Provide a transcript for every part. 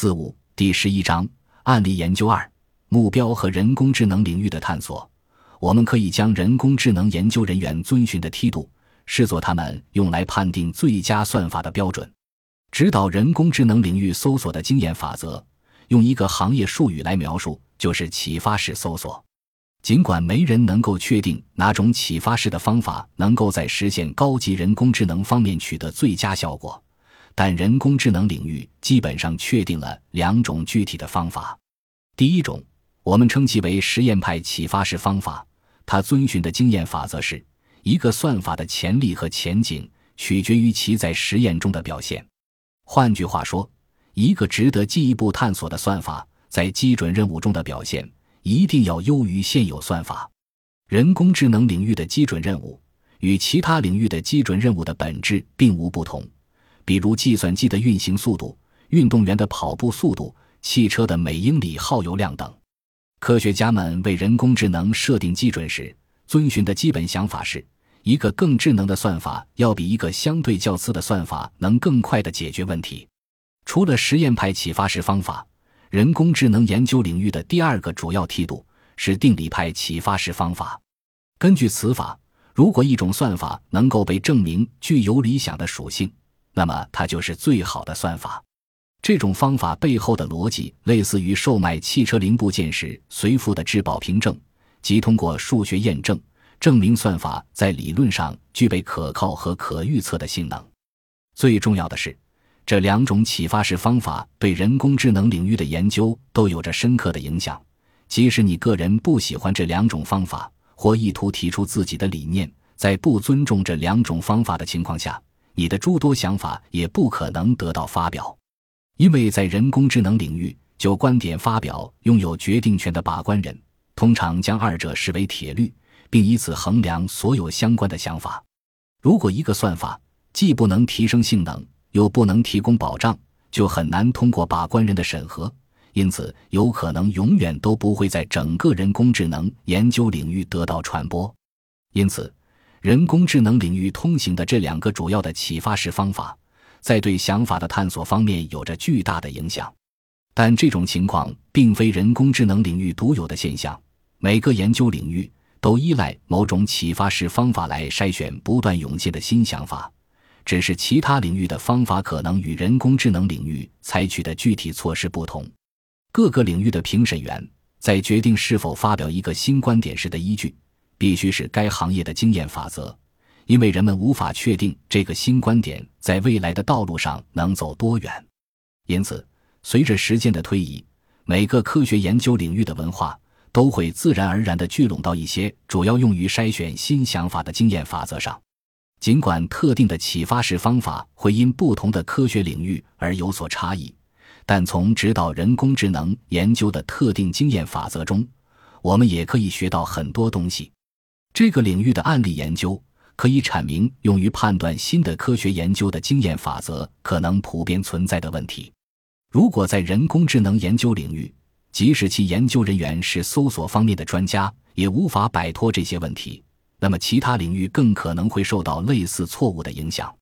四五第十一章案例研究二目标和人工智能领域的探索。我们可以将人工智能研究人员遵循的梯度视作他们用来判定最佳算法的标准。指导人工智能领域搜索的经验法则，用一个行业术语来描述，就是启发式搜索。尽管没人能够确定哪种启发式的方法能够在实现高级人工智能方面取得最佳效果。但人工智能领域基本上确定了两种具体的方法。第一种，我们称其为实验派启发式方法，它遵循的经验法则是：一个算法的潜力和前景取决于其在实验中的表现。换句话说，一个值得进一步探索的算法在基准任务中的表现一定要优于现有算法。人工智能领域的基准任务与其他领域的基准任务的本质并无不同。比如计算机的运行速度、运动员的跑步速度、汽车的每英里耗油量等。科学家们为人工智能设定基准时，遵循的基本想法是：一个更智能的算法要比一个相对较次的算法能更快地解决问题。除了实验派启发式方法，人工智能研究领域的第二个主要梯度是定理派启发式方法。根据此法，如果一种算法能够被证明具有理想的属性，那么它就是最好的算法。这种方法背后的逻辑类似于售卖汽车零部件时随附的质保凭证，即通过数学验证证明算法在理论上具备可靠和可预测的性能。最重要的是，这两种启发式方法对人工智能领域的研究都有着深刻的影响。即使你个人不喜欢这两种方法，或意图提出自己的理念，在不尊重这两种方法的情况下。你的诸多想法也不可能得到发表，因为在人工智能领域，就观点发表拥有决定权的把关人，通常将二者视为铁律，并以此衡量所有相关的想法。如果一个算法既不能提升性能，又不能提供保障，就很难通过把关人的审核，因此有可能永远都不会在整个人工智能研究领域得到传播。因此。人工智能领域通行的这两个主要的启发式方法，在对想法的探索方面有着巨大的影响。但这种情况并非人工智能领域独有的现象，每个研究领域都依赖某种启发式方法来筛选不断涌现的新想法。只是其他领域的方法可能与人工智能领域采取的具体措施不同。各个领域的评审员在决定是否发表一个新观点时的依据。必须是该行业的经验法则，因为人们无法确定这个新观点在未来的道路上能走多远。因此，随着时间的推移，每个科学研究领域的文化都会自然而然地聚拢到一些主要用于筛选新想法的经验法则上。尽管特定的启发式方法会因不同的科学领域而有所差异，但从指导人工智能研究的特定经验法则中，我们也可以学到很多东西。这个领域的案例研究可以阐明用于判断新的科学研究的经验法则可能普遍存在的问题。如果在人工智能研究领域，即使其研究人员是搜索方面的专家，也无法摆脱这些问题，那么其他领域更可能会受到类似错误的影响。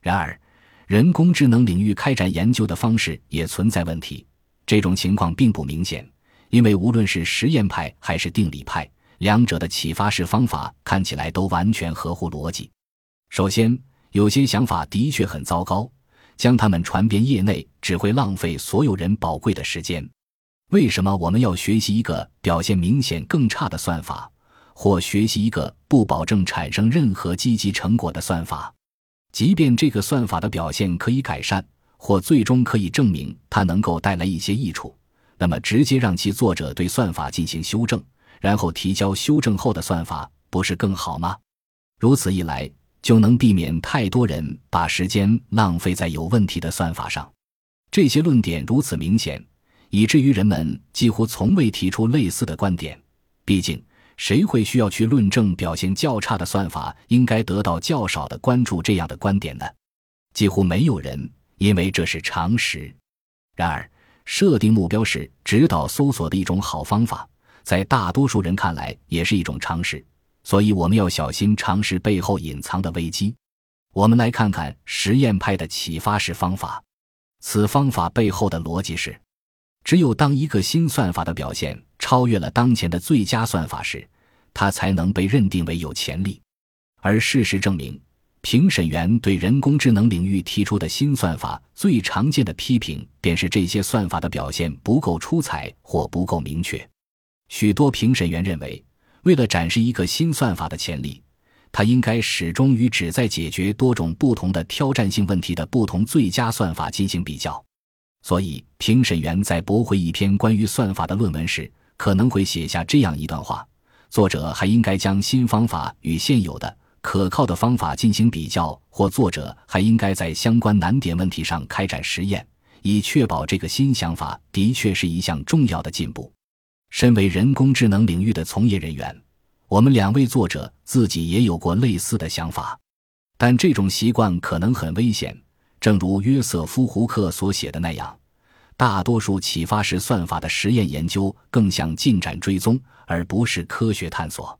然而，人工智能领域开展研究的方式也存在问题。这种情况并不明显，因为无论是实验派还是定理派。两者的启发式方法看起来都完全合乎逻辑。首先，有些想法的确很糟糕，将它们传遍业内只会浪费所有人宝贵的时间。为什么我们要学习一个表现明显更差的算法，或学习一个不保证产生任何积极成果的算法？即便这个算法的表现可以改善，或最终可以证明它能够带来一些益处，那么直接让其作者对算法进行修正。然后提交修正后的算法，不是更好吗？如此一来，就能避免太多人把时间浪费在有问题的算法上。这些论点如此明显，以至于人们几乎从未提出类似的观点。毕竟，谁会需要去论证表现较差的算法应该得到较少的关注这样的观点呢？几乎没有人，因为这是常识。然而，设定目标是指导搜索的一种好方法。在大多数人看来，也是一种常识，所以我们要小心常识背后隐藏的危机。我们来看看实验派的启发式方法。此方法背后的逻辑是：只有当一个新算法的表现超越了当前的最佳算法时，它才能被认定为有潜力。而事实证明，评审员对人工智能领域提出的新算法最常见的批评，便是这些算法的表现不够出彩或不够明确。许多评审员认为，为了展示一个新算法的潜力，它应该始终与旨在解决多种不同的挑战性问题的不同最佳算法进行比较，所以评审员在驳回一篇关于算法的论文时，可能会写下这样一段话：作者还应该将新方法与现有的可靠的方法进行比较，或作者还应该在相关难点问题上开展实验，以确保这个新想法的确是一项重要的进步。身为人工智能领域的从业人员。我们两位作者自己也有过类似的想法，但这种习惯可能很危险。正如约瑟夫·胡克所写的那样，大多数启发式算法的实验研究更像进展追踪，而不是科学探索。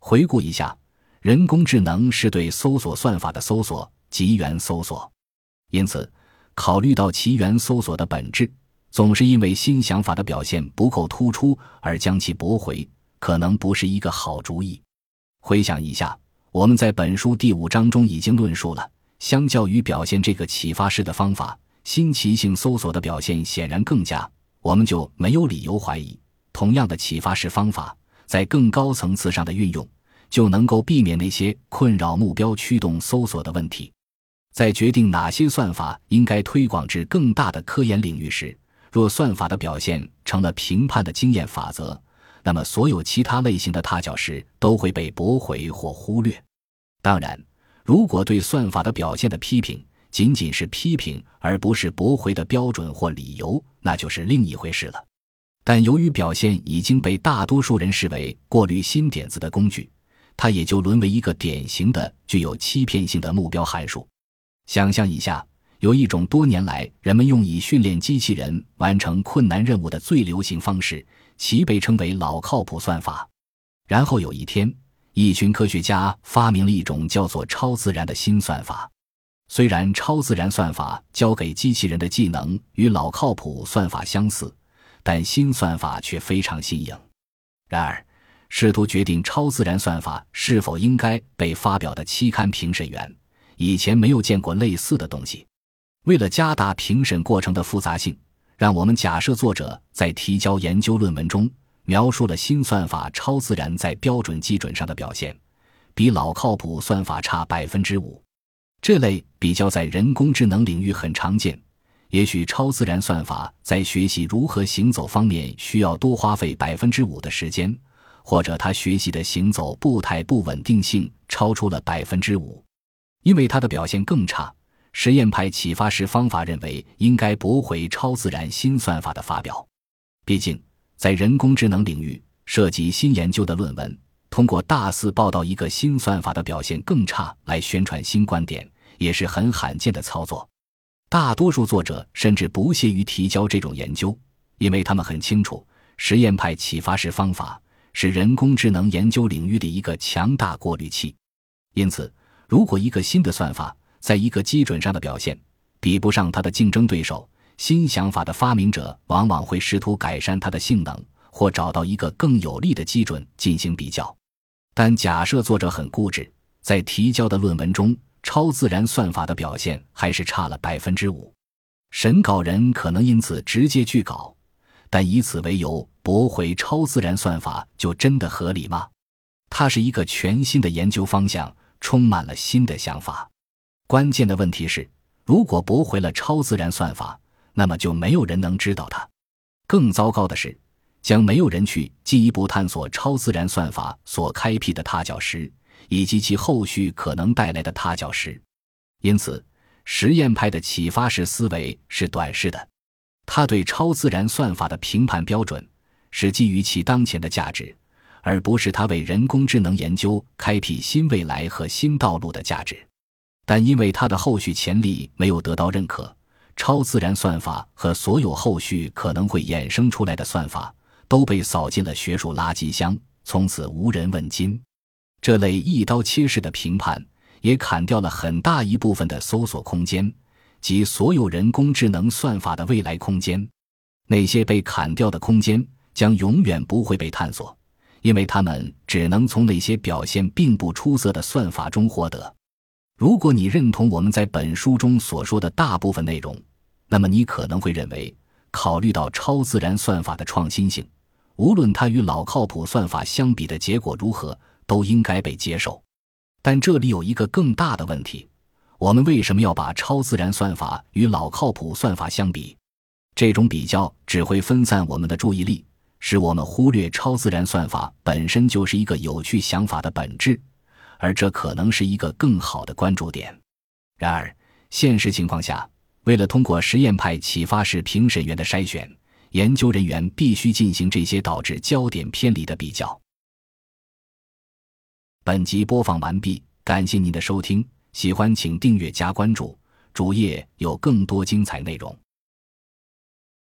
回顾一下，人工智能是对搜索算法的搜索，即元搜索。因此，考虑到其元搜索的本质，总是因为新想法的表现不够突出而将其驳回。可能不是一个好主意。回想一下，我们在本书第五章中已经论述了，相较于表现这个启发式的方法，新奇性搜索的表现显然更佳。我们就没有理由怀疑，同样的启发式方法在更高层次上的运用，就能够避免那些困扰目标驱动搜索的问题。在决定哪些算法应该推广至更大的科研领域时，若算法的表现成了评判的经验法则。那么，所有其他类型的踏脚石都会被驳回或忽略。当然，如果对算法的表现的批评仅仅是批评，而不是驳回的标准或理由，那就是另一回事了。但由于表现已经被大多数人视为过滤新点子的工具，它也就沦为一个典型的具有欺骗性的目标函数。想象一下，有一种多年来人们用以训练机器人完成困难任务的最流行方式。其被称为老靠谱算法。然后有一天，一群科学家发明了一种叫做超自然的新算法。虽然超自然算法教给机器人的技能与老靠谱算法相似，但新算法却非常新颖。然而，试图决定超自然算法是否应该被发表的期刊评审员以前没有见过类似的东西。为了加大评审过程的复杂性。让我们假设作者在提交研究论文中描述了新算法超自然在标准基准上的表现，比老靠谱算法差百分之五。这类比较在人工智能领域很常见。也许超自然算法在学习如何行走方面需要多花费百分之五的时间，或者它学习的行走步态不稳定性超出了百分之五，因为它的表现更差。实验派启发式方法认为应该驳回超自然新算法的发表，毕竟在人工智能领域涉及新研究的论文，通过大肆报道一个新算法的表现更差来宣传新观点，也是很罕见的操作。大多数作者甚至不屑于提交这种研究，因为他们很清楚，实验派启发式方法是人工智能研究领域的一个强大过滤器。因此，如果一个新的算法，在一个基准上的表现比不上它的竞争对手，新想法的发明者往往会试图改善它的性能，或找到一个更有利的基准进行比较。但假设作者很固执，在提交的论文中，超自然算法的表现还是差了百分之五，审稿人可能因此直接拒稿，但以此为由驳回超自然算法，就真的合理吗？它是一个全新的研究方向，充满了新的想法。关键的问题是，如果驳回了超自然算法，那么就没有人能知道它。更糟糕的是，将没有人去进一步探索超自然算法所开辟的踏脚石，以及其后续可能带来的踏脚石。因此，实验派的启发式思维是短视的。他对超自然算法的评判标准是基于其当前的价值，而不是他为人工智能研究开辟新未来和新道路的价值。但因为它的后续潜力没有得到认可，超自然算法和所有后续可能会衍生出来的算法都被扫进了学术垃圾箱，从此无人问津。这类一刀切式的评判也砍掉了很大一部分的搜索空间，及所有人工智能算法的未来空间。那些被砍掉的空间将永远不会被探索，因为他们只能从那些表现并不出色的算法中获得。如果你认同我们在本书中所说的大部分内容，那么你可能会认为，考虑到超自然算法的创新性，无论它与老靠谱算法相比的结果如何，都应该被接受。但这里有一个更大的问题：我们为什么要把超自然算法与老靠谱算法相比？这种比较只会分散我们的注意力，使我们忽略超自然算法本身就是一个有趣想法的本质，而这可能是一个更好的关注点。然而，现实情况下，为了通过实验派启发式评审员的筛选，研究人员必须进行这些导致焦点偏离的比较。本集播放完毕，感谢您的收听，喜欢请订阅加关注，主页有更多精彩内容。